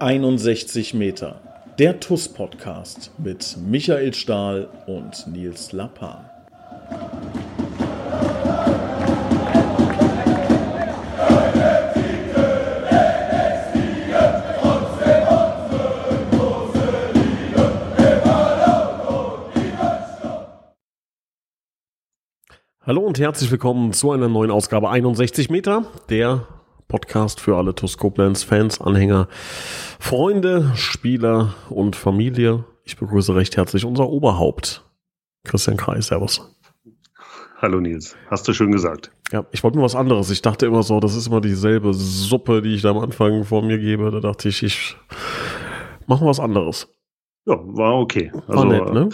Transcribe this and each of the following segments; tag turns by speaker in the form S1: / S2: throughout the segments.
S1: 61 Meter. Der TUS-Podcast mit Michael Stahl und Nils Lappan.
S2: Hallo und herzlich willkommen zu einer neuen Ausgabe 61 Meter, der Podcast für alle TuS Koblenz Fans, Anhänger, Freunde, Spieler und Familie. Ich begrüße recht herzlich unser Oberhaupt, Christian Kreis. Servus.
S3: Hallo Nils, hast du schön gesagt.
S2: Ja, ich wollte mir was anderes. Ich dachte immer so, das ist immer dieselbe Suppe, die ich da am Anfang vor mir gebe. Da dachte ich, ich mache was anderes.
S3: Ja, war okay.
S2: Also, war nett, ne?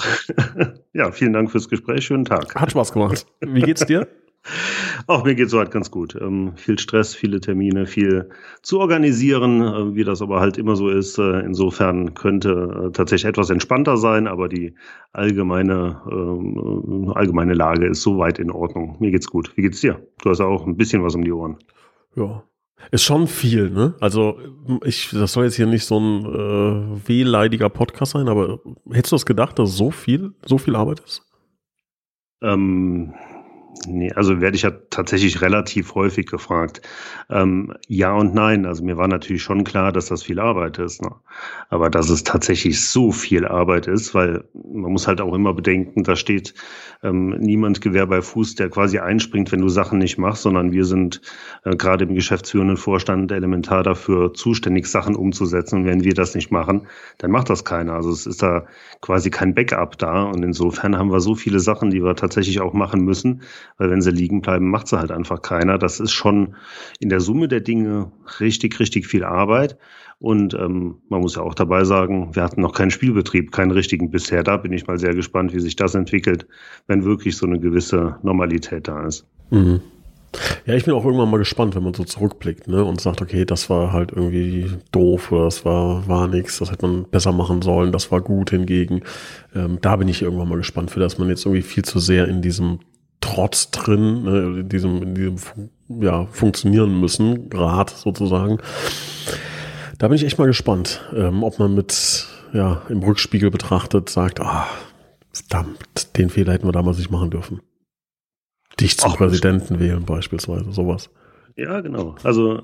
S3: ja, vielen Dank fürs Gespräch. Schönen Tag.
S2: Hat Spaß gemacht. Wie geht's dir?
S3: Auch mir geht es soweit ganz gut. Ähm, viel Stress, viele Termine, viel zu organisieren, äh, wie das aber halt immer so ist. Äh, insofern könnte äh, tatsächlich etwas entspannter sein, aber die allgemeine, ähm, allgemeine Lage ist soweit in Ordnung. Mir geht's gut. Wie geht's dir? Du hast auch ein bisschen was um die Ohren.
S2: Ja. Ist schon viel, ne? Also, ich, das soll jetzt hier nicht so ein äh, wehleidiger Podcast sein, aber hättest du das gedacht, dass so viel, so viel Arbeit ist?
S3: Ähm, Nee, also werde ich ja tatsächlich relativ häufig gefragt. Ähm, ja und nein. Also mir war natürlich schon klar, dass das viel Arbeit ist. Ne? Aber dass es tatsächlich so viel Arbeit ist, weil man muss halt auch immer bedenken, da steht ähm, niemand Gewehr bei Fuß, der quasi einspringt, wenn du Sachen nicht machst, sondern wir sind äh, gerade im geschäftsführenden Vorstand elementar dafür zuständig, Sachen umzusetzen. Und wenn wir das nicht machen, dann macht das keiner. Also es ist da quasi kein Backup da. Und insofern haben wir so viele Sachen, die wir tatsächlich auch machen müssen weil wenn sie liegen bleiben, macht sie halt einfach keiner. Das ist schon in der Summe der Dinge richtig, richtig viel Arbeit. Und ähm, man muss ja auch dabei sagen, wir hatten noch keinen Spielbetrieb, keinen richtigen bisher. Da bin ich mal sehr gespannt, wie sich das entwickelt, wenn wirklich so eine gewisse Normalität da ist. Mhm.
S2: Ja, ich bin auch irgendwann mal gespannt, wenn man so zurückblickt ne, und sagt, okay, das war halt irgendwie doof oder das war, war nichts, das hätte man besser machen sollen, das war gut hingegen. Ähm, da bin ich irgendwann mal gespannt, für das man jetzt irgendwie viel zu sehr in diesem Trotz drin, ne, in diesem, in diesem ja, funktionieren müssen, Grad sozusagen. Da bin ich echt mal gespannt, ähm, ob man mit, ja, im Rückspiegel betrachtet sagt, ah, verdammt, den Fehler hätten wir damals nicht machen dürfen. Dich zum Ach, Präsidenten wählen beispielsweise, sowas.
S3: Ja, genau. Also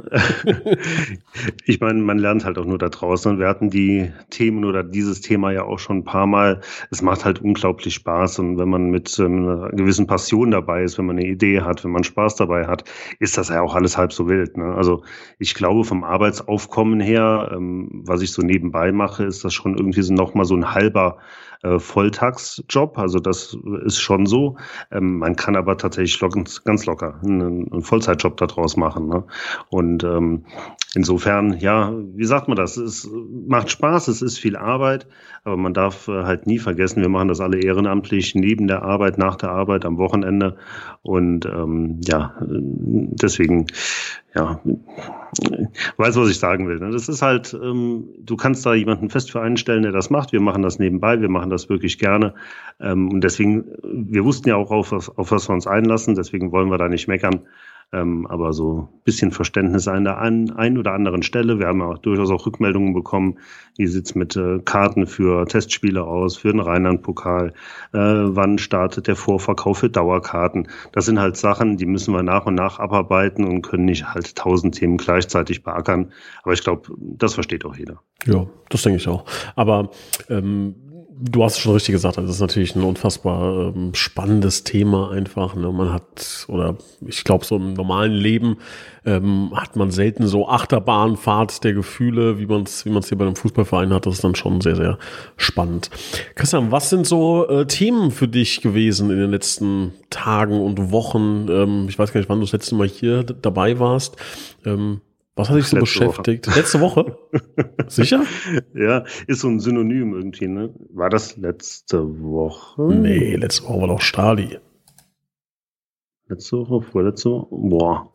S3: ich meine, man lernt halt auch nur da draußen. Wir hatten die Themen oder dieses Thema ja auch schon ein paar Mal. Es macht halt unglaublich Spaß. Und wenn man mit ähm, einer gewissen Passion dabei ist, wenn man eine Idee hat, wenn man Spaß dabei hat, ist das ja auch alles halb so wild. Ne? Also ich glaube, vom Arbeitsaufkommen her, ähm, was ich so nebenbei mache, ist das schon irgendwie so nochmal so ein halber äh, Volltagsjob. Also das ist schon so. Ähm, man kann aber tatsächlich ganz locker einen, einen Vollzeitjob daraus machen. Ne? Und ähm, insofern, ja, wie sagt man das? Es macht Spaß, es ist viel Arbeit, aber man darf äh, halt nie vergessen, wir machen das alle ehrenamtlich, neben der Arbeit, nach der Arbeit, am Wochenende. Und ähm, ja, deswegen ja, weiß, was ich sagen will. Ne? Das ist halt, ähm, du kannst da jemanden fest für einstellen, der das macht. Wir machen das nebenbei, wir machen das wirklich gerne. Ähm, und deswegen, wir wussten ja auch, auf was, auf was wir uns einlassen, deswegen wollen wir da nicht meckern. Ähm, aber so ein bisschen Verständnis an der einen oder anderen Stelle. Wir haben ja auch durchaus auch Rückmeldungen bekommen. Wie sieht's mit äh, Karten für Testspiele aus, für den Rheinland-Pokal? Äh, wann startet der Vorverkauf für Dauerkarten? Das sind halt Sachen, die müssen wir nach und nach abarbeiten und können nicht halt tausend Themen gleichzeitig beackern. Aber ich glaube, das versteht auch jeder.
S2: Ja, das denke ich auch. Aber ähm, du hast schon richtig gesagt, das ist natürlich ein unfassbar ähm, spannendes Thema einfach. Ne? Man hat, oder ich glaube, so im normalen Leben ähm, hat man selten so Achterbahnfahrt der Gefühle, wie man es wie man's hier bei einem Fußballverein hat. Das ist dann schon sehr, sehr spannend. Christian, was sind so äh, Themen für dich gewesen in den letzten Tagen und Wochen? Ähm, ich weiß gar nicht, wann du das letzte Mal hier dabei warst. Ähm, was hat dich so Letzte beschäftigt? Woche. Letzte Woche? Sicher?
S3: Ja, ist so ein Synonym irgendwie, ne? War das letzte Woche?
S2: Nee, letzte Woche war doch Stali.
S3: Letzte Woche, vorletzte Woche? Boah.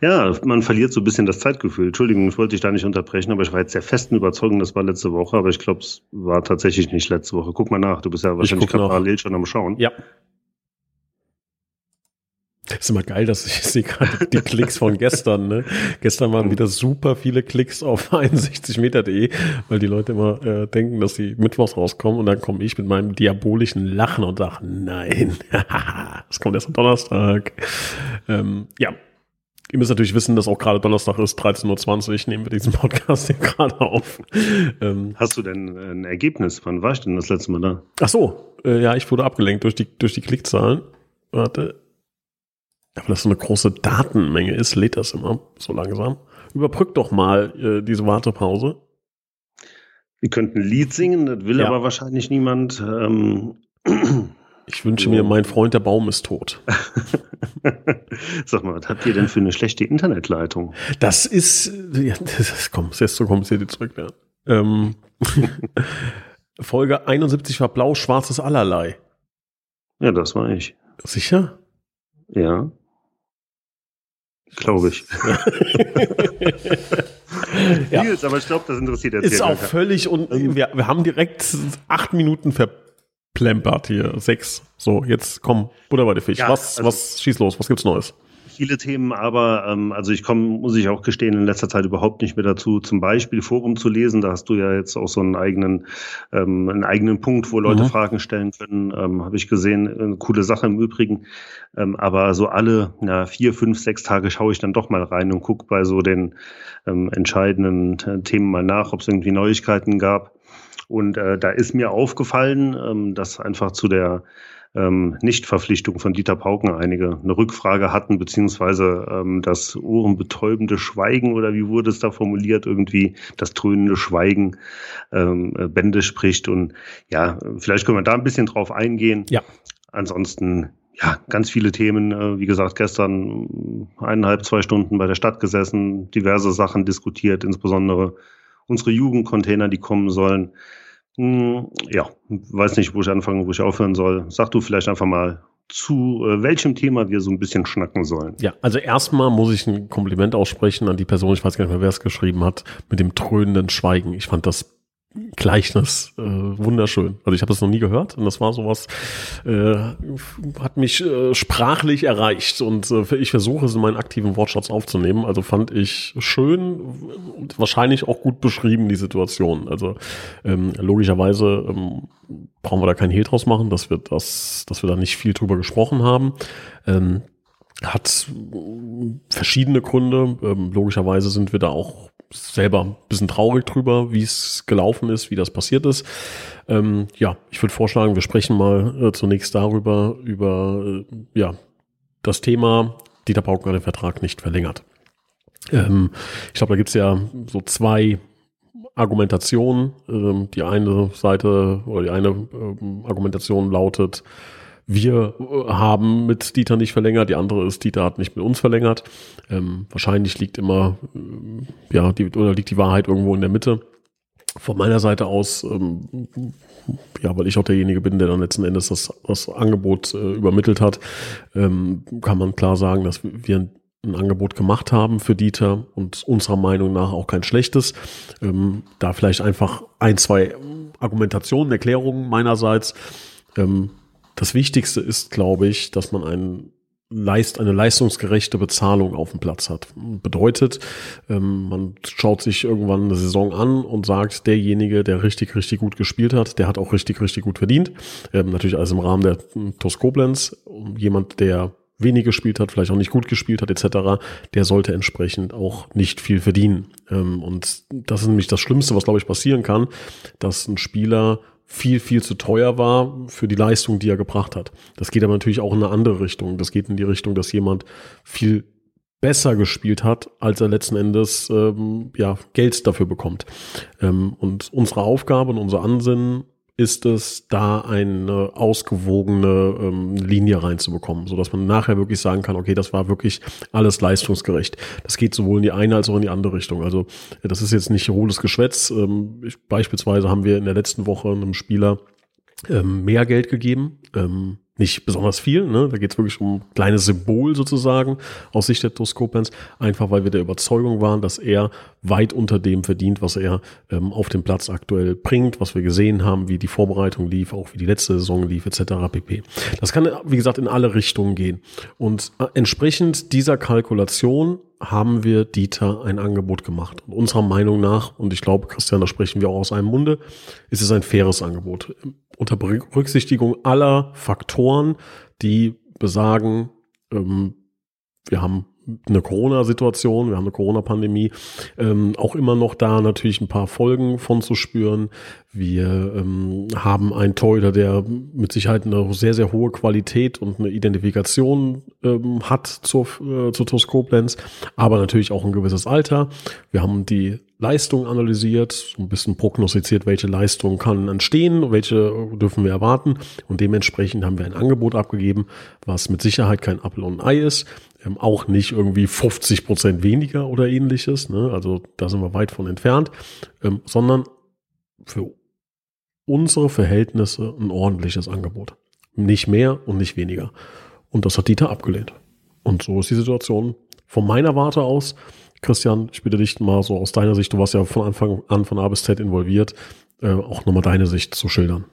S3: Ja, man verliert so ein bisschen das Zeitgefühl. Entschuldigung, ich wollte dich da nicht unterbrechen, aber ich war jetzt der festen Überzeugung, das war letzte Woche, aber ich glaube, es war tatsächlich nicht letzte Woche. Guck mal nach, du bist ja wahrscheinlich parallel schon am Schauen.
S2: Ja. Das ist immer geil, dass ich sehe gerade die Klicks von gestern. Ne? Gestern waren wieder super viele Klicks auf 61meter.de, weil die Leute immer äh, denken, dass sie mittwochs rauskommen und dann komme ich mit meinem diabolischen Lachen und sage, nein, das kommt erst am Donnerstag. Ähm, ja, Ihr müsst natürlich wissen, dass auch gerade Donnerstag ist, 13.20 Uhr, nehmen wir diesen Podcast hier gerade auf.
S3: Ähm, Hast du denn ein Ergebnis? Wann war ich denn das letzte Mal da?
S2: Ach so, äh, ja, ich wurde abgelenkt durch die, durch die Klickzahlen. Warte. Aber das so eine große Datenmenge ist, lädt das immer so langsam. Überbrück doch mal äh, diese Wartepause.
S3: Wir könnten ein Lied singen, das will ja. aber wahrscheinlich niemand. Ähm,
S2: ich wünsche mir, mein Freund, der Baum ist tot.
S3: Sag mal, was habt ihr denn für eine schlechte Internetleitung?
S2: Das ist, ja, das ist, komm, ist jetzt so kompliziert zurück werden. Ähm, Folge 71 war blau-schwarzes Allerlei.
S3: Ja, das war ich.
S2: Sicher?
S3: Ja. Glaube ich. ja. Nils, aber ich glaube, das interessiert jetzt
S2: Ist auch völlig und wir, wir haben direkt acht Minuten verplempert hier. Sechs. So, jetzt komm, Butter bei der Fisch. Ja, was, also, was, schieß los, was gibt's Neues?
S3: Viele Themen, aber ähm, also ich komme, muss ich auch gestehen, in letzter Zeit überhaupt nicht mehr dazu, zum Beispiel Forum zu lesen. Da hast du ja jetzt auch so einen eigenen, ähm, einen eigenen Punkt, wo Leute mhm. Fragen stellen können. Ähm, Habe ich gesehen, eine coole Sache im Übrigen. Ähm, aber so alle na, vier, fünf, sechs Tage schaue ich dann doch mal rein und gucke bei so den ähm, entscheidenden äh, Themen mal nach, ob es irgendwie Neuigkeiten gab. Und äh, da ist mir aufgefallen, ähm, dass einfach zu der ähm, Nichtverpflichtung von Dieter Pauken einige eine Rückfrage hatten, beziehungsweise ähm, das ohrenbetäubende Schweigen oder wie wurde es da formuliert, irgendwie das dröhnende Schweigen ähm, äh, Bände spricht. Und ja, vielleicht können wir da ein bisschen drauf eingehen.
S2: Ja.
S3: Ansonsten ja, ganz viele Themen. Äh, wie gesagt, gestern eineinhalb, zwei Stunden bei der Stadt gesessen, diverse Sachen diskutiert, insbesondere unsere Jugendcontainer, die kommen sollen. Hm, ja, weiß nicht, wo ich anfangen, wo ich aufhören soll. Sag du vielleicht einfach mal, zu äh, welchem Thema wir so ein bisschen schnacken sollen.
S2: Ja, also erstmal muss ich ein Kompliment aussprechen an die Person, ich weiß gar nicht mehr, wer es geschrieben hat, mit dem dröhnenden Schweigen. Ich fand das Gleichnis äh, wunderschön. Also ich habe das noch nie gehört und das war sowas, äh, hat mich äh, sprachlich erreicht und äh, ich versuche es in meinen aktiven Wortschatz aufzunehmen. Also fand ich schön und wahrscheinlich auch gut beschrieben die Situation. Also ähm, logischerweise ähm, brauchen wir da keinen Hehl draus machen, dass wir das, dass wir da nicht viel drüber gesprochen haben. Ähm, hat verschiedene Gründe. Ähm, logischerweise sind wir da auch selber ein bisschen traurig drüber, wie es gelaufen ist, wie das passiert ist. Ähm, ja, ich würde vorschlagen, wir sprechen mal äh, zunächst darüber, über äh, ja, das Thema Dieter Pauken hat den Vertrag nicht verlängert. Ähm, ich glaube, da gibt's ja so zwei Argumentationen. Ähm, die eine Seite oder die eine ähm, Argumentation lautet, wir äh, haben mit Dieter nicht verlängert, die andere ist, Dieter hat nicht mit uns verlängert. Ähm, wahrscheinlich liegt immer, äh, ja, die, oder liegt die Wahrheit irgendwo in der Mitte. Von meiner Seite aus, ähm, ja, weil ich auch derjenige bin, der dann letzten Endes das, das Angebot äh, übermittelt hat, ähm, kann man klar sagen, dass wir ein Angebot gemacht haben für Dieter und unserer Meinung nach auch kein schlechtes. Ähm, da vielleicht einfach ein, zwei Argumentationen, Erklärungen meinerseits. Ähm, das Wichtigste ist, glaube ich, dass man einen Leist, eine leistungsgerechte Bezahlung auf dem Platz hat. Bedeutet, ähm, man schaut sich irgendwann eine Saison an und sagt, derjenige, der richtig, richtig gut gespielt hat, der hat auch richtig, richtig gut verdient. Ähm, natürlich alles im Rahmen der TuS Koblenz. Jemand, der wenig gespielt hat, vielleicht auch nicht gut gespielt hat, etc., der sollte entsprechend auch nicht viel verdienen. Ähm, und das ist nämlich das Schlimmste, was, glaube ich, passieren kann, dass ein Spieler viel, viel zu teuer war für die Leistung, die er gebracht hat. Das geht aber natürlich auch in eine andere Richtung. Das geht in die Richtung, dass jemand viel besser gespielt hat, als er letzten Endes ähm, ja, Geld dafür bekommt. Ähm, und unsere Aufgabe und unser Ansinnen ist es, da eine ausgewogene ähm, Linie reinzubekommen, so dass man nachher wirklich sagen kann, okay, das war wirklich alles leistungsgerecht. Das geht sowohl in die eine als auch in die andere Richtung. Also das ist jetzt nicht hohles Geschwätz. Ähm, ich, beispielsweise haben wir in der letzten Woche einem Spieler ähm, mehr Geld gegeben. Ähm, nicht besonders viel. Ne? Da geht es wirklich um ein kleines Symbol sozusagen aus Sicht der Toskopens, einfach weil wir der Überzeugung waren, dass er weit unter dem verdient, was er ähm, auf dem Platz aktuell bringt, was wir gesehen haben, wie die Vorbereitung lief, auch wie die letzte Saison lief, etc. pp. Das kann, wie gesagt, in alle Richtungen gehen. Und äh, entsprechend dieser Kalkulation haben wir Dieter ein Angebot gemacht. Und unserer Meinung nach, und ich glaube, Christian, da sprechen wir auch aus einem Munde, ist es ein faires Angebot unter Berücksichtigung aller Faktoren, die besagen, ähm, wir haben eine Corona-Situation, wir haben eine Corona-Pandemie, ähm, auch immer noch da natürlich ein paar Folgen von zu spüren. Wir ähm, haben einen Torhüter, der mit Sicherheit eine sehr, sehr hohe Qualität und eine Identifikation ähm, hat zur, äh, zur TuS Koblenz, aber natürlich auch ein gewisses Alter. Wir haben die Leistung analysiert, so ein bisschen prognostiziert, welche Leistung kann entstehen, welche dürfen wir erwarten und dementsprechend haben wir ein Angebot abgegeben, was mit Sicherheit kein Apfel und Ei ist, ähm, auch nicht irgendwie 50 Prozent weniger oder ähnliches, ne? also da sind wir weit von entfernt, ähm, sondern für unsere Verhältnisse ein ordentliches Angebot. Nicht mehr und nicht weniger. Und das hat Dieter abgelehnt. Und so ist die Situation von meiner Warte aus. Christian, ich bitte dich mal so aus deiner Sicht, du warst ja von Anfang an von A bis Z involviert, äh, auch nochmal deine Sicht zu schildern.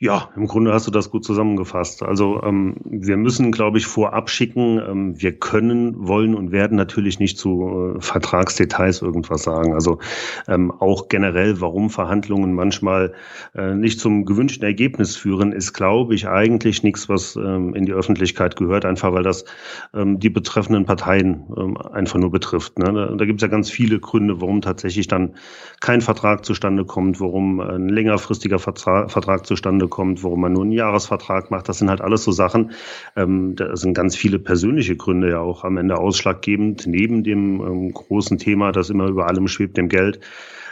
S3: Ja, im Grunde hast du das gut zusammengefasst. Also ähm, wir müssen, glaube ich, vorab schicken, ähm, wir können, wollen und werden natürlich nicht zu äh, Vertragsdetails irgendwas sagen. Also ähm, auch generell, warum Verhandlungen manchmal äh, nicht zum gewünschten Ergebnis führen, ist, glaube ich, eigentlich nichts, was ähm, in die Öffentlichkeit gehört, einfach weil das ähm, die betreffenden Parteien ähm, einfach nur betrifft. Ne? Da, da gibt es ja ganz viele Gründe, warum tatsächlich dann kein Vertrag zustande kommt, warum ein längerfristiger Vertrag, Vertrag zustande zustande kommt, warum man nur einen Jahresvertrag macht. Das sind halt alles so Sachen. Ähm, da sind ganz viele persönliche Gründe ja auch am Ende ausschlaggebend, neben dem ähm, großen Thema, das immer über allem schwebt, dem Geld.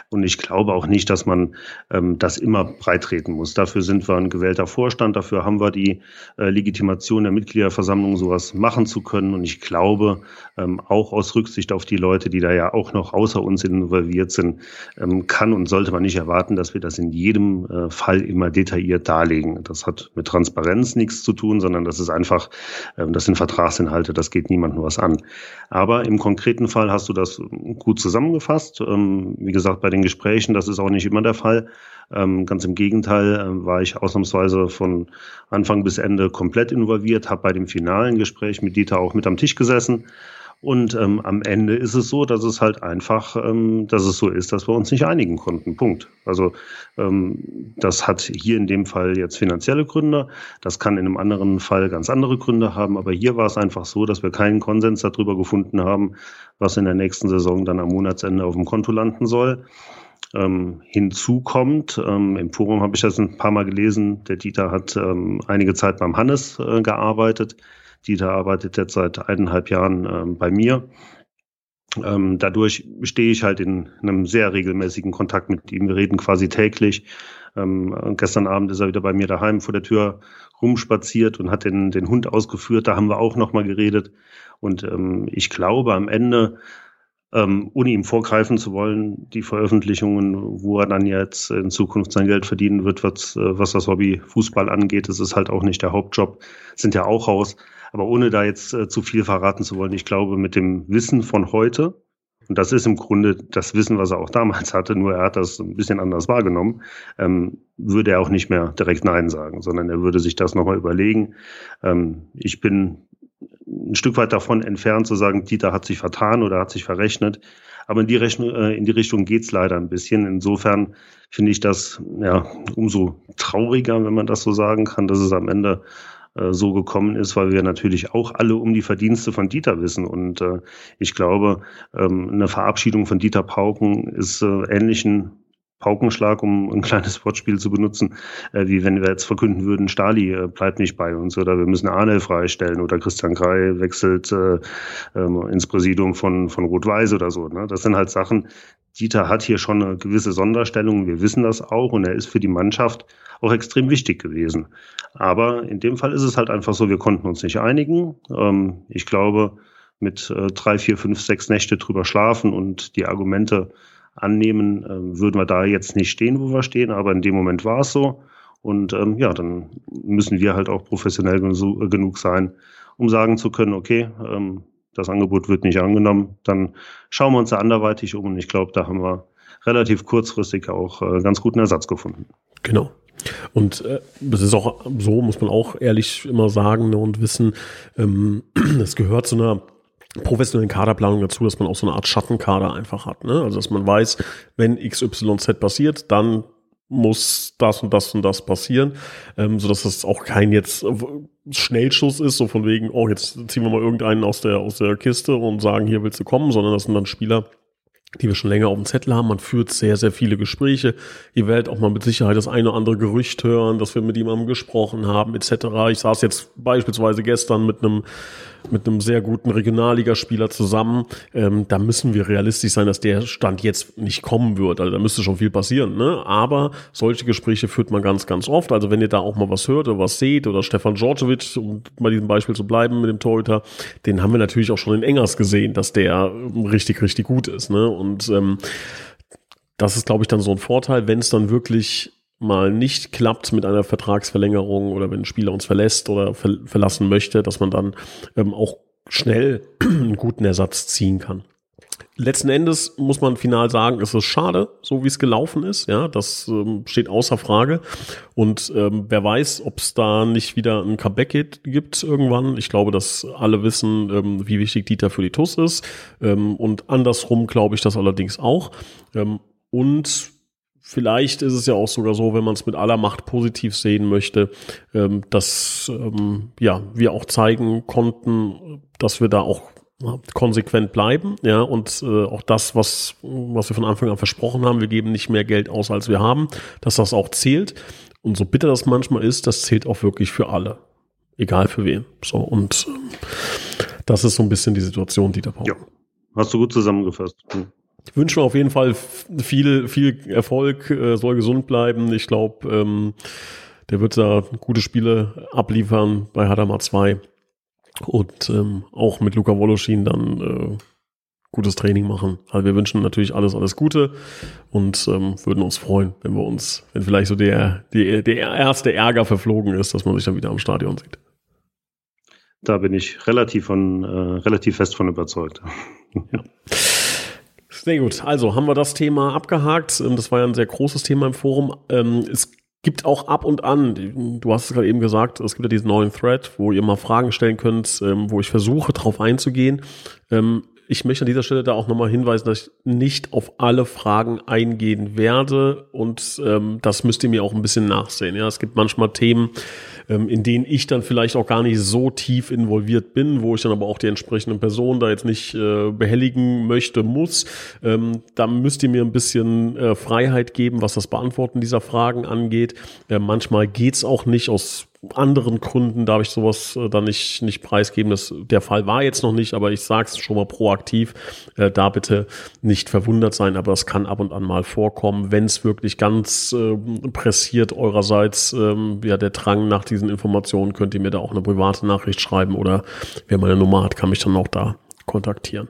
S3: Und ich glaube auch nicht, dass man ähm, das immer breitreten muss. Dafür sind wir ein gewählter Vorstand, dafür haben wir die äh, Legitimation der Mitgliederversammlung, sowas machen zu können. Und ich glaube, ähm, auch aus Rücksicht auf die Leute, die da ja auch noch außer uns involviert sind, ähm, kann und sollte man nicht erwarten, dass wir das in jedem äh, Fall immer detailliert darlegen. Das hat mit Transparenz nichts zu tun, sondern das ist einfach, ähm, das sind Vertragsinhalte, das geht niemandem was an. Aber im konkreten Fall hast du das gut zusammengefasst. Ähm, wie gesagt, bei den Gesprächen. Das ist auch nicht immer der Fall. Ähm, ganz im Gegenteil äh, war ich ausnahmsweise von Anfang bis Ende komplett involviert, habe bei dem finalen Gespräch mit Dieter auch mit am Tisch gesessen. Und ähm, am Ende ist es so, dass es halt einfach, ähm, dass es so ist, dass wir uns nicht einigen konnten. Punkt. Also ähm, das hat hier in dem Fall jetzt finanzielle Gründe. Das kann in einem anderen Fall ganz andere Gründe haben. Aber hier war es einfach so, dass wir keinen Konsens darüber gefunden haben, was in der nächsten Saison dann am Monatsende auf dem Konto landen soll. Ähm, hinzu kommt, ähm, im Forum habe ich das ein paar Mal gelesen, der Dieter hat ähm, einige Zeit beim Hannes äh, gearbeitet Dieter arbeitet jetzt seit eineinhalb Jahren ähm, bei mir. Ähm, dadurch stehe ich halt in einem sehr regelmäßigen Kontakt mit ihm. Wir reden quasi täglich. Ähm, gestern Abend ist er wieder bei mir daheim vor der Tür rumspaziert und hat den, den Hund ausgeführt. Da haben wir auch nochmal geredet. Und ähm, ich glaube, am Ende ähm, ohne ihm vorgreifen zu wollen, die Veröffentlichungen, wo er dann jetzt in Zukunft sein Geld verdienen wird, was, äh, was das Hobby Fußball angeht, das ist halt auch nicht der Hauptjob, sind ja auch raus. Aber ohne da jetzt äh, zu viel verraten zu wollen, ich glaube, mit dem Wissen von heute, und das ist im Grunde das Wissen, was er auch damals hatte, nur er hat das ein bisschen anders wahrgenommen, ähm, würde er auch nicht mehr direkt Nein sagen, sondern er würde sich das nochmal überlegen. Ähm, ich bin ein Stück weit davon entfernt zu sagen, Dieter hat sich vertan oder hat sich verrechnet. Aber in die, Rechnung, äh, in die Richtung geht's leider ein bisschen. Insofern finde ich das ja umso trauriger, wenn man das so sagen kann, dass es am Ende äh, so gekommen ist, weil wir natürlich auch alle um die Verdienste von Dieter wissen. Und äh, ich glaube, ähm, eine Verabschiedung von Dieter Pauken ist äh, ähnlichen Paukenschlag, um ein kleines Wortspiel zu benutzen, äh, wie wenn wir jetzt verkünden würden, Stali äh, bleibt nicht bei uns oder wir müssen Arne freistellen oder Christian Grey wechselt äh, ähm, ins Präsidium von, von Rot-Weiß oder so. Ne? Das sind halt Sachen, Dieter hat hier schon eine gewisse Sonderstellung, wir wissen das auch und er ist für die Mannschaft auch extrem wichtig gewesen. Aber in dem Fall ist es halt einfach so, wir konnten uns nicht einigen. Ähm, ich glaube, mit äh, drei, vier, fünf, sechs Nächte drüber schlafen und die Argumente annehmen, äh, würden wir da jetzt nicht stehen, wo wir stehen, aber in dem Moment war es so. Und ähm, ja, dann müssen wir halt auch professionell genug sein, um sagen zu können, okay, ähm, das Angebot wird nicht angenommen, dann schauen wir uns da anderweitig um. Und ich glaube, da haben wir relativ kurzfristig auch äh, ganz guten Ersatz gefunden.
S2: Genau. Und äh, das ist auch so, muss man auch ehrlich immer sagen ne, und wissen, ähm, das gehört zu einer professionellen Kaderplanung dazu, dass man auch so eine Art Schattenkader einfach hat. Ne? Also dass man weiß, wenn XYZ passiert, dann muss das und das und das passieren, ähm, so dass das auch kein jetzt Schnellschuss ist, so von wegen, oh, jetzt ziehen wir mal irgendeinen aus der, aus der Kiste und sagen, hier willst du kommen, sondern das sind dann Spieler, die wir schon länger auf dem Zettel haben. Man führt sehr, sehr viele Gespräche. Ihr werdet auch mal mit Sicherheit das eine oder andere Gerücht hören, dass wir mit jemandem gesprochen haben, etc. Ich saß jetzt beispielsweise gestern mit einem mit einem sehr guten Regionalligaspieler zusammen. Ähm, da müssen wir realistisch sein, dass der Stand jetzt nicht kommen wird. Also da müsste schon viel passieren. Ne? Aber solche Gespräche führt man ganz, ganz oft. Also wenn ihr da auch mal was hört oder was seht oder Stefan Djordjevic, um bei diesem Beispiel zu bleiben mit dem Torhüter, den haben wir natürlich auch schon in Engers gesehen, dass der richtig, richtig gut ist. Ne? Und ähm, das ist, glaube ich, dann so ein Vorteil, wenn es dann wirklich mal nicht klappt mit einer Vertragsverlängerung oder wenn ein Spieler uns verlässt oder ver verlassen möchte, dass man dann ähm, auch schnell einen guten Ersatz ziehen kann. Letzten Endes muss man final sagen, es ist schade, so wie es gelaufen ist. Ja, das ähm, steht außer Frage. Und ähm, wer weiß, ob es da nicht wieder ein Comeback gibt irgendwann. Ich glaube, dass alle wissen, ähm, wie wichtig Dieter für die TUS ist. Ähm, und andersrum glaube ich das allerdings auch. Ähm, und Vielleicht ist es ja auch sogar so, wenn man es mit aller Macht positiv sehen möchte, ähm, dass ja wir auch zeigen konnten, dass wir da auch konsequent bleiben, ja, und äh, auch das, was, was wir von Anfang an versprochen haben, wir geben nicht mehr Geld aus, als wir haben, dass das auch zählt. Und so bitter das manchmal ist, das zählt auch wirklich für alle. Egal für wen. So, und ähm, das ist so ein bisschen die Situation, die da braucht. Ja,
S3: hast du gut zusammengefasst.
S2: Hm. Ich wünsche mir auf jeden Fall viel, viel Erfolg, äh, soll gesund bleiben. Ich glaube, ähm, der wird da gute Spiele abliefern bei Hadamar 2 und ähm, auch mit Luca Woloschin dann äh, gutes Training machen. Also wir wünschen natürlich alles, alles Gute und ähm, würden uns freuen, wenn wir uns, wenn vielleicht so der, der, der erste Ärger verflogen ist, dass man sich dann wieder am Stadion sieht.
S3: Da bin ich relativ von, äh, relativ fest von überzeugt. ja.
S2: Sehr gut. Also haben wir das Thema abgehakt. Ähm, das war ja ein sehr großes Thema im Forum. Ähm, es gibt auch ab und an, du hast es gerade eben gesagt, es gibt ja diesen neuen Thread, wo ihr mal Fragen stellen könnt, ähm, wo ich versuche, drauf einzugehen. Ich möchte an dieser Stelle da auch nochmal hinweisen, dass ich nicht auf alle Fragen eingehen werde und das müsst ihr mir auch ein bisschen nachsehen. Ja, es gibt manchmal Themen, ähm, in denen ich dann vielleicht auch gar nicht so tief involviert bin, wo ich dann aber auch die entsprechenden Personen da jetzt nicht äh, behelligen möchte, muss. Ähm, da müsst ihr mir ein bisschen äh, Freiheit geben, was das Beantworten dieser Fragen angeht. Äh, manchmal geht's auch nicht aus anderen Gründen darf ich sowas äh, dann nicht, nicht preisgeben. Das, der Fall war jetzt noch nicht, aber ich sage es schon mal proaktiv. Äh, da bitte nicht verwundert sein, aber das kann ab und an mal vorkommen, wenn es wirklich ganz äh, pressiert eurerseits ähm, ja, der Drang nach diesen Informationen, könnt ihr mir da auch eine private Nachricht schreiben oder wer meine Nummer hat, kann mich dann auch da kontaktieren.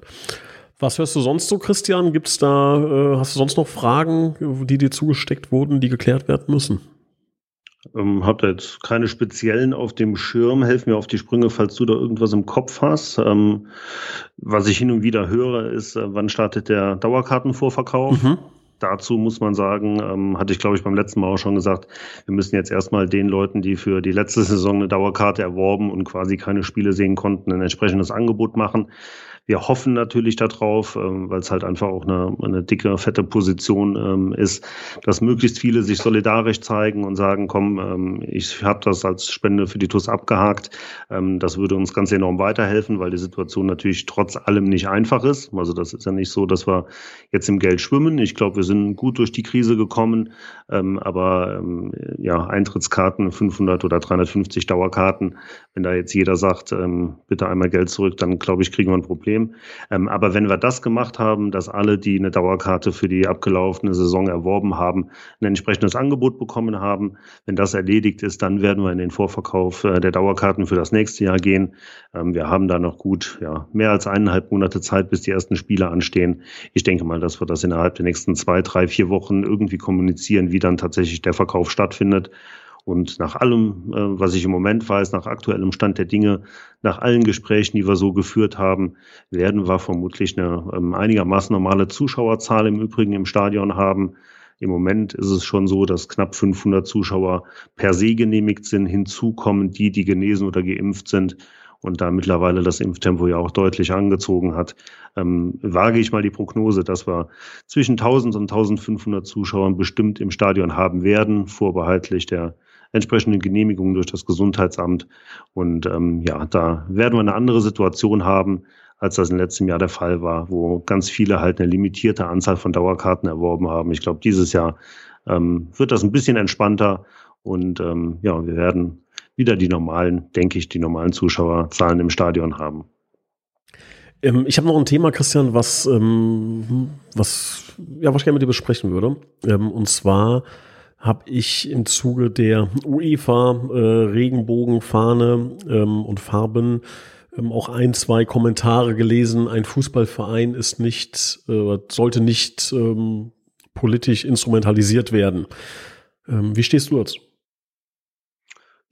S2: Was hörst du sonst so, Christian? Gibt's da, äh, hast du sonst noch Fragen, die dir zugesteckt wurden, die geklärt werden müssen?
S3: Ähm, hab da jetzt keine speziellen auf dem Schirm. Helf mir auf die Sprünge, falls du da irgendwas im Kopf hast. Ähm, was ich hin und wieder höre, ist, äh, wann startet der Dauerkartenvorverkauf? Mhm. Dazu muss man sagen, ähm, hatte ich glaube ich beim letzten Mal auch schon gesagt, wir müssen jetzt erstmal den Leuten, die für die letzte Saison eine Dauerkarte erworben und quasi keine Spiele sehen konnten, ein entsprechendes Angebot machen. Wir hoffen natürlich darauf, ähm, weil es halt einfach auch eine, eine dicke, fette Position ähm, ist, dass möglichst viele sich solidarisch zeigen und sagen, komm, ähm, ich habe das als Spende für die TUS abgehakt. Ähm, das würde uns ganz enorm weiterhelfen, weil die Situation natürlich trotz allem nicht einfach ist. Also das ist ja nicht so, dass wir jetzt im Geld schwimmen. Ich glaube, wir sind gut durch die Krise gekommen, ähm, aber ähm, ja, Eintrittskarten 500 oder 350 Dauerkarten, wenn da jetzt jeder sagt, ähm, bitte einmal Geld zurück, dann glaube ich, kriegen wir ein Problem. Problem. Ähm, aber wenn wir das gemacht haben, dass alle, die eine Dauerkarte für die abgelaufene Saison erworben haben, ein entsprechendes Angebot bekommen haben, wenn das erledigt ist, dann werden wir in den Vorverkauf äh, der Dauerkarten für das nächste Jahr gehen. Ähm, wir haben da noch gut ja, mehr als eineinhalb Monate Zeit, bis die ersten Spiele anstehen. Ich denke mal, dass wir das innerhalb der nächsten zwei, drei, vier Wochen irgendwie kommunizieren, wie dann tatsächlich der Verkauf stattfindet. Und nach allem, äh, was ich im Moment weiß, nach aktuellem Stand der Dinge, nach allen Gesprächen, die wir so geführt haben, werden wir vermutlich eine ähm, einigermaßen normale Zuschauerzahl im Übrigen im Stadion haben. Im Moment ist es schon so, dass knapp 500 Zuschauer per se genehmigt sind. Hinzu kommen die, die genesen oder geimpft sind und da mittlerweile das Impftempo ja auch deutlich angezogen hat, ähm, wage ich mal die Prognose, dass wir zwischen 1000 und 1500 Zuschauern bestimmt im Stadion haben werden, vorbehaltlich der entsprechenden Genehmigung durch das Gesundheitsamt. Und ähm, ja, da werden wir eine andere Situation haben, als das im letzten Jahr der Fall war, wo ganz viele halt eine limitierte Anzahl von Dauerkarten erworben haben. Ich glaube, dieses Jahr ähm, wird das ein bisschen entspannter und ähm, ja, wir werden wieder die normalen, denke ich, die normalen Zuschauerzahlen im Stadion haben.
S2: Ähm, ich habe noch ein Thema, Christian, was, ähm, was, ja, was ich gerne mit dir besprechen würde. Ähm, und zwar habe ich im Zuge der UEFA äh, ähm, und Farben ähm, auch ein, zwei Kommentare gelesen. Ein Fußballverein ist nicht, äh, sollte nicht ähm, politisch instrumentalisiert werden. wie stehst du dazu?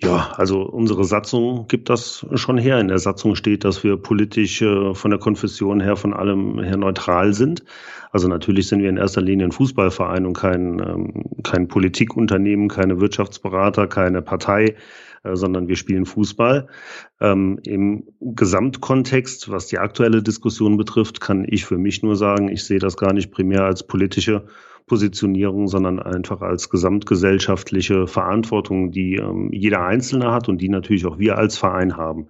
S3: Ja, also unsere Satzung gibt das schon her. In der Satzung steht, dass wir politisch äh, von der Konfession her von allem her neutral sind. Also natürlich sind wir in erster Linie ein Fußballverein und kein, ähm, kein Politikunternehmen, keine Wirtschaftsberater, keine Partei, äh, sondern wir spielen Fußball. Ähm, Im Gesamtkontext, was die aktuelle Diskussion betrifft, kann ich für mich nur sagen, ich sehe das gar nicht primär als politische Positionierung, sondern einfach als gesamtgesellschaftliche Verantwortung, die ähm, jeder Einzelne hat und die natürlich auch wir als Verein haben.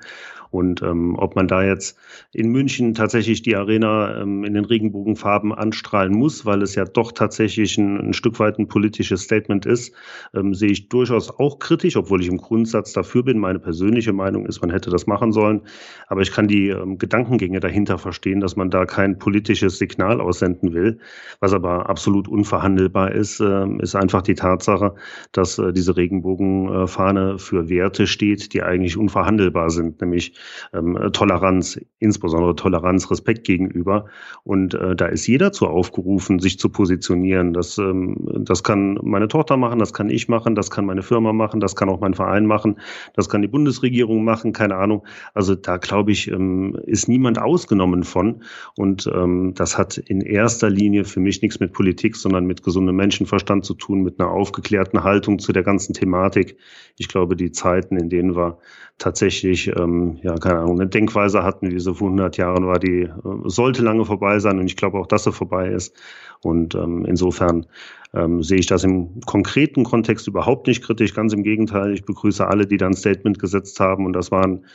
S3: Und ähm, ob man da jetzt in München tatsächlich die Arena ähm, in den Regenbogenfarben anstrahlen muss, weil es ja doch tatsächlich ein, ein Stück weit ein politisches Statement ist, ähm, sehe ich durchaus auch kritisch, obwohl ich im Grundsatz dafür bin. Meine persönliche Meinung ist, man hätte das machen sollen. Aber ich kann die ähm, Gedankengänge dahinter verstehen, dass man da kein politisches Signal aussenden will. Was aber absolut unverhandelbar ist, äh, ist einfach die Tatsache, dass äh, diese Regenbogenfahne für Werte steht, die eigentlich unverhandelbar sind, nämlich ähm, Toleranz, insbesondere Toleranz, Respekt gegenüber. Und äh, da ist jeder zu aufgerufen, sich zu positionieren. Das, ähm, das kann meine Tochter machen, das kann ich machen, das kann meine Firma machen, das kann auch mein Verein machen, das kann die Bundesregierung machen, keine Ahnung. Also da glaube ich, ähm, ist niemand ausgenommen von. Und ähm, das hat in erster Linie für mich nichts mit Politik, sondern mit gesundem Menschenverstand zu tun, mit einer aufgeklärten Haltung zu der ganzen Thematik. Ich glaube, die Zeiten, in denen wir tatsächlich, ähm, ja, keine Ahnung, eine Denkweise hatten, wie sie vor 100 Jahren war, die äh, sollte lange vorbei sein und ich glaube auch, dass sie vorbei ist. Und ähm, insofern ähm, sehe ich das im konkreten Kontext überhaupt nicht kritisch, ganz im Gegenteil. Ich begrüße alle, die da ein Statement gesetzt haben und das waren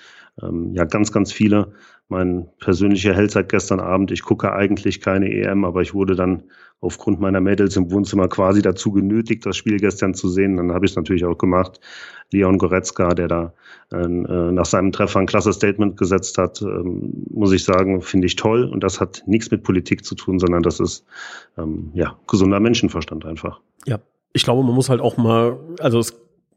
S3: ähm, ja ganz, ganz viele. Mein persönlicher Held seit gestern Abend, ich gucke eigentlich keine EM, aber ich wurde dann aufgrund meiner Mädels im Wohnzimmer quasi dazu genötigt, das Spiel gestern zu sehen. Dann habe ich es natürlich auch gemacht. Leon Goretzka, der da äh, nach seinem Treffer ein klasse Statement gesetzt hat, ähm, muss ich sagen, finde ich toll. Und das hat nichts mit Politik zu tun, sondern das ist ähm, ja gesunder Menschenverstand einfach.
S2: Ja, ich glaube, man muss halt auch mal, also es,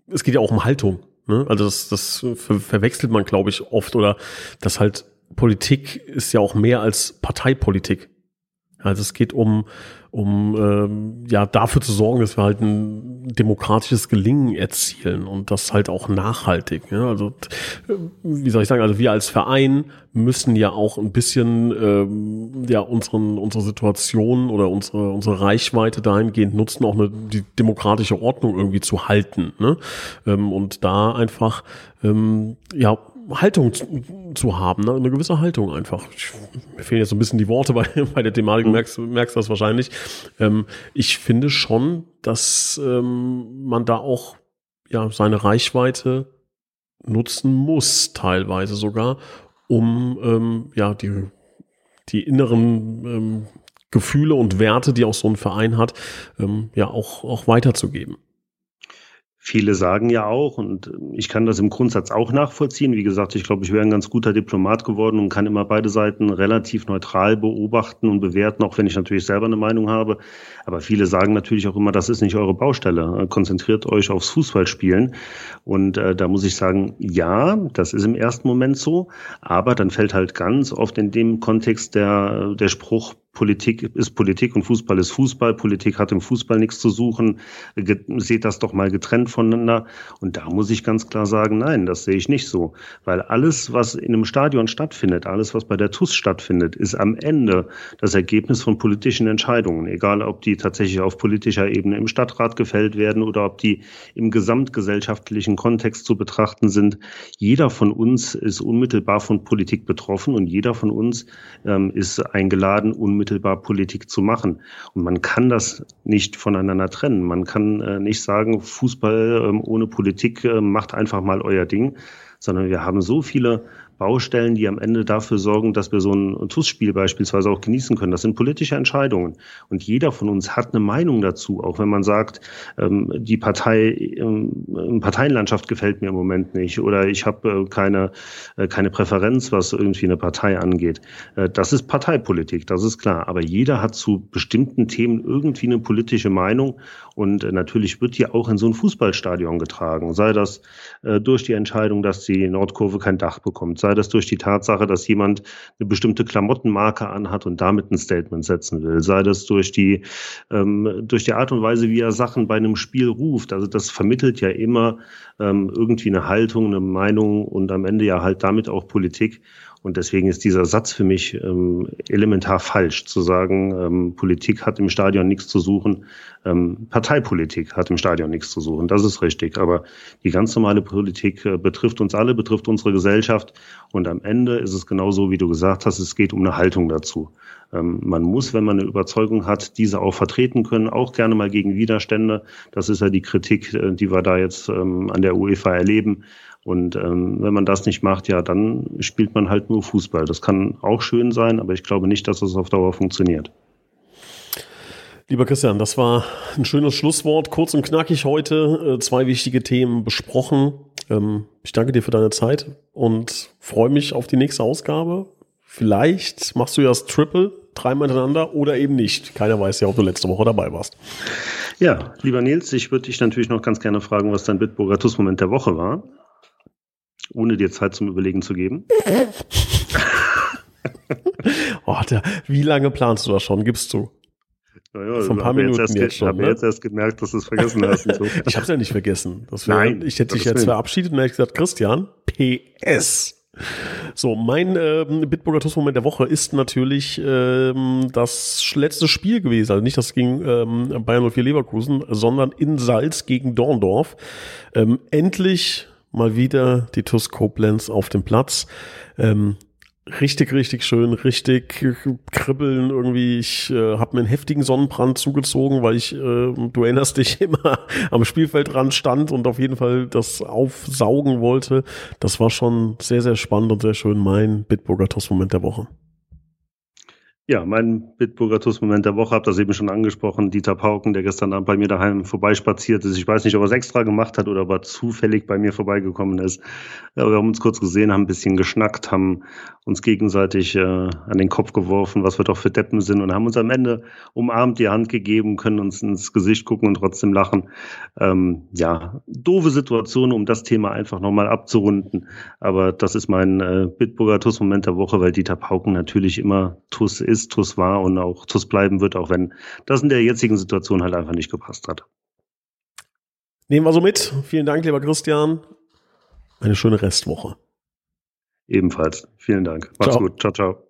S2: es geht ja auch um Haltung. Ne? Also das, das ver verwechselt man, glaube ich, oft oder dass halt Politik ist ja auch mehr als Parteipolitik. Also es geht um, um ähm, ja dafür zu sorgen, dass wir halt ein demokratisches Gelingen erzielen und das halt auch nachhaltig. Ja? Also wie soll ich sagen, also wir als Verein müssen ja auch ein bisschen ähm, ja unseren unsere Situation oder unsere unsere Reichweite dahingehend nutzen, auch eine, die demokratische Ordnung irgendwie zu halten. Ne? Ähm, und da einfach ähm, ja Haltung zu, zu haben, ne? eine gewisse Haltung einfach. Ich, mir fehlen jetzt so ein bisschen die Worte bei, bei der Thematik, du merkst, merkst das wahrscheinlich. Ähm, ich finde schon, dass ähm, man da auch ja seine Reichweite nutzen muss, teilweise sogar, um ähm, ja die, die inneren ähm, Gefühle und Werte, die auch so ein Verein hat, ähm, ja auch, auch weiterzugeben.
S3: Viele sagen ja auch, und ich kann das im Grundsatz auch nachvollziehen. Wie gesagt, ich glaube, ich wäre ein ganz guter Diplomat geworden und kann immer beide Seiten relativ neutral beobachten und bewerten, auch wenn ich natürlich selber eine Meinung habe. Aber viele sagen natürlich auch immer, das ist nicht eure Baustelle. Konzentriert euch aufs Fußballspielen. Und äh, da muss ich sagen, ja, das ist im ersten Moment so. Aber dann fällt halt ganz oft in dem Kontext der, der Spruch, Politik ist Politik und Fußball ist Fußball. Politik hat im Fußball nichts zu suchen. Seht das doch mal getrennt voneinander. Und da muss ich ganz klar sagen, nein, das sehe ich nicht so. Weil alles, was in einem Stadion stattfindet, alles, was bei der TUS stattfindet, ist am Ende das Ergebnis von politischen Entscheidungen. Egal, ob die tatsächlich auf politischer Ebene im Stadtrat gefällt werden oder ob die im gesamtgesellschaftlichen Kontext zu betrachten sind. Jeder von uns ist unmittelbar von Politik betroffen und jeder von uns ähm, ist eingeladen, unmittelbar Politik zu machen. Und man kann das nicht voneinander trennen. Man kann äh, nicht sagen, Fußball ähm, ohne Politik äh, macht einfach mal euer Ding, sondern wir haben so viele Baustellen, die am Ende dafür sorgen, dass wir so ein TUS-Spiel beispielsweise auch genießen können. Das sind politische Entscheidungen. Und jeder von uns hat eine Meinung dazu, auch wenn man sagt, ähm, die Partei, ähm, Parteienlandschaft gefällt mir im Moment nicht oder ich habe äh, keine, äh, keine Präferenz, was irgendwie eine Partei angeht. Äh, das ist Parteipolitik, das ist klar. Aber jeder hat zu bestimmten Themen irgendwie eine politische Meinung und äh, natürlich wird die auch in so ein Fußballstadion getragen. Sei das äh, durch die Entscheidung, dass die Nordkurve kein Dach bekommt, sei das durch die Tatsache, dass jemand eine bestimmte Klamottenmarke anhat und damit ein Statement setzen will, sei das durch die, ähm, durch die Art und Weise, wie er Sachen bei einem Spiel ruft. Also das vermittelt ja immer ähm, irgendwie eine Haltung, eine Meinung und am Ende ja halt damit auch Politik. Und deswegen ist dieser Satz für mich ähm, elementar falsch, zu sagen, ähm, Politik hat im Stadion nichts zu suchen, ähm, Parteipolitik hat im Stadion nichts zu suchen. Das ist richtig. Aber die ganz normale Politik äh, betrifft uns alle, betrifft unsere Gesellschaft. Und am Ende ist es genauso, wie du gesagt hast, es geht um eine Haltung dazu. Ähm, man muss, wenn man eine Überzeugung hat, diese auch vertreten können, auch gerne mal gegen Widerstände. Das ist ja die Kritik, äh, die wir da jetzt ähm, an der UEFA erleben. Und ähm, wenn man das nicht macht, ja, dann spielt man halt nur Fußball. Das kann auch schön sein, aber ich glaube nicht, dass das auf Dauer funktioniert.
S2: Lieber Christian, das war ein schönes Schlusswort. Kurz und knackig heute. Äh, zwei wichtige Themen besprochen. Ähm, ich danke dir für deine Zeit und freue mich auf die nächste Ausgabe. Vielleicht machst du ja das Triple dreimal hintereinander oder eben nicht. Keiner weiß ja, ob du letzte Woche dabei warst.
S3: Ja, lieber Nils, ich würde dich natürlich noch ganz gerne fragen, was dein Bitburger TUS-Moment der Woche war ohne dir Zeit zum Überlegen zu geben?
S2: oh, der, wie lange planst du das schon? Gibst du?
S3: Naja, Von ein paar Minuten jetzt, jetzt schon. Ich habe ne? jetzt erst gemerkt, dass du es vergessen hast. So.
S2: ich habe es ja nicht vergessen. Wär, Nein. Ich hätte dich jetzt verabschiedet und hätte gesagt, Christian, PS. So, mein äh, Bitburger TUS-Moment der Woche ist natürlich ähm, das letzte Spiel gewesen. Also nicht das gegen ähm, Bayern 04 Leverkusen, sondern in Salz gegen Dorndorf. Ähm, endlich mal wieder die TUS Koblenz auf dem Platz. Ähm, richtig, richtig schön, richtig kribbeln irgendwie. Ich äh, habe mir einen heftigen Sonnenbrand zugezogen, weil ich, äh, du erinnerst dich, immer am Spielfeldrand stand und auf jeden Fall das aufsaugen wollte. Das war schon sehr, sehr spannend und sehr schön mein Bitburger TUS-Moment der Woche.
S3: Ja, mein Bitburger TUS-Moment der Woche, habe das eben schon angesprochen, Dieter Pauken, der gestern Abend bei mir daheim vorbeispaziert ist. Ich weiß nicht, ob er es extra gemacht hat oder ob er zufällig bei mir vorbeigekommen ist. Aber wir haben uns kurz gesehen, haben ein bisschen geschnackt, haben uns gegenseitig äh, an den Kopf geworfen, was wir doch für Deppen sind und haben uns am Ende umarmt, die Hand gegeben, können uns ins Gesicht gucken und trotzdem lachen. Ähm, ja, doofe Situation, um das Thema einfach nochmal abzurunden. Aber das ist mein äh, Bitburger TUS-Moment der Woche, weil Dieter Pauken natürlich immer TUS ist ist, TUS war und auch TUS bleiben wird, auch wenn das in der jetzigen Situation halt einfach nicht gepasst hat.
S2: Nehmen wir so mit. Vielen Dank, lieber Christian. Eine schöne Restwoche.
S3: Ebenfalls. Vielen Dank. Macht's ciao. gut. Ciao, ciao.